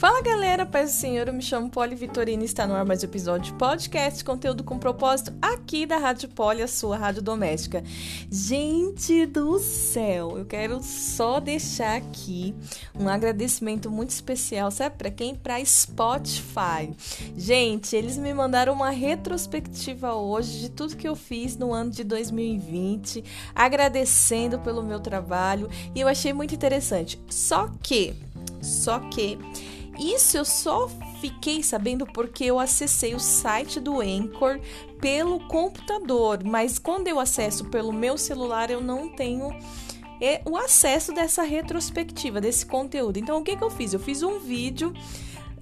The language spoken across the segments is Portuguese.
Fala galera, paz do Senhor, eu me chamo Poli Vitorina e está no ar mais um episódio de podcast, conteúdo com propósito aqui da Rádio Poli, a sua rádio doméstica. Gente do céu, eu quero só deixar aqui um agradecimento muito especial, sabe para quem? Para Spotify. Gente, eles me mandaram uma retrospectiva hoje de tudo que eu fiz no ano de 2020, agradecendo pelo meu trabalho e eu achei muito interessante. Só que, só que isso eu só fiquei sabendo porque eu acessei o site do Anchor pelo computador, mas quando eu acesso pelo meu celular eu não tenho é, o acesso dessa retrospectiva, desse conteúdo. Então o que, que eu fiz? Eu fiz um vídeo.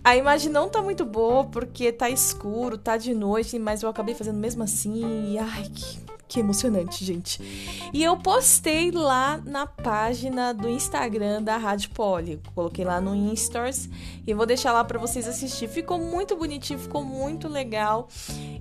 A imagem não tá muito boa porque tá escuro, tá de noite, mas eu acabei fazendo mesmo assim. Ai, que que emocionante, gente. E eu postei lá na página do Instagram da Rádio Poli. Coloquei lá no Instores e vou deixar lá para vocês assistir. Ficou muito bonitinho, ficou muito legal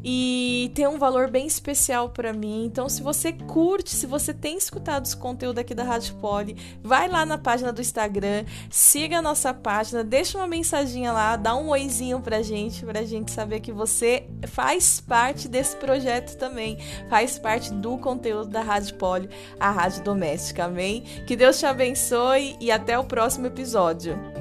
e tem um valor bem especial para mim. Então, se você curte, se você tem escutado os conteúdos aqui da Rádio Poli, vai lá na página do Instagram, siga a nossa página, deixa uma mensaginha lá, dá um oizinho pra gente, pra gente saber que você faz parte desse projeto também, faz parte parte do conteúdo da Rádio Poli, a rádio doméstica. Amém? Que Deus te abençoe e até o próximo episódio.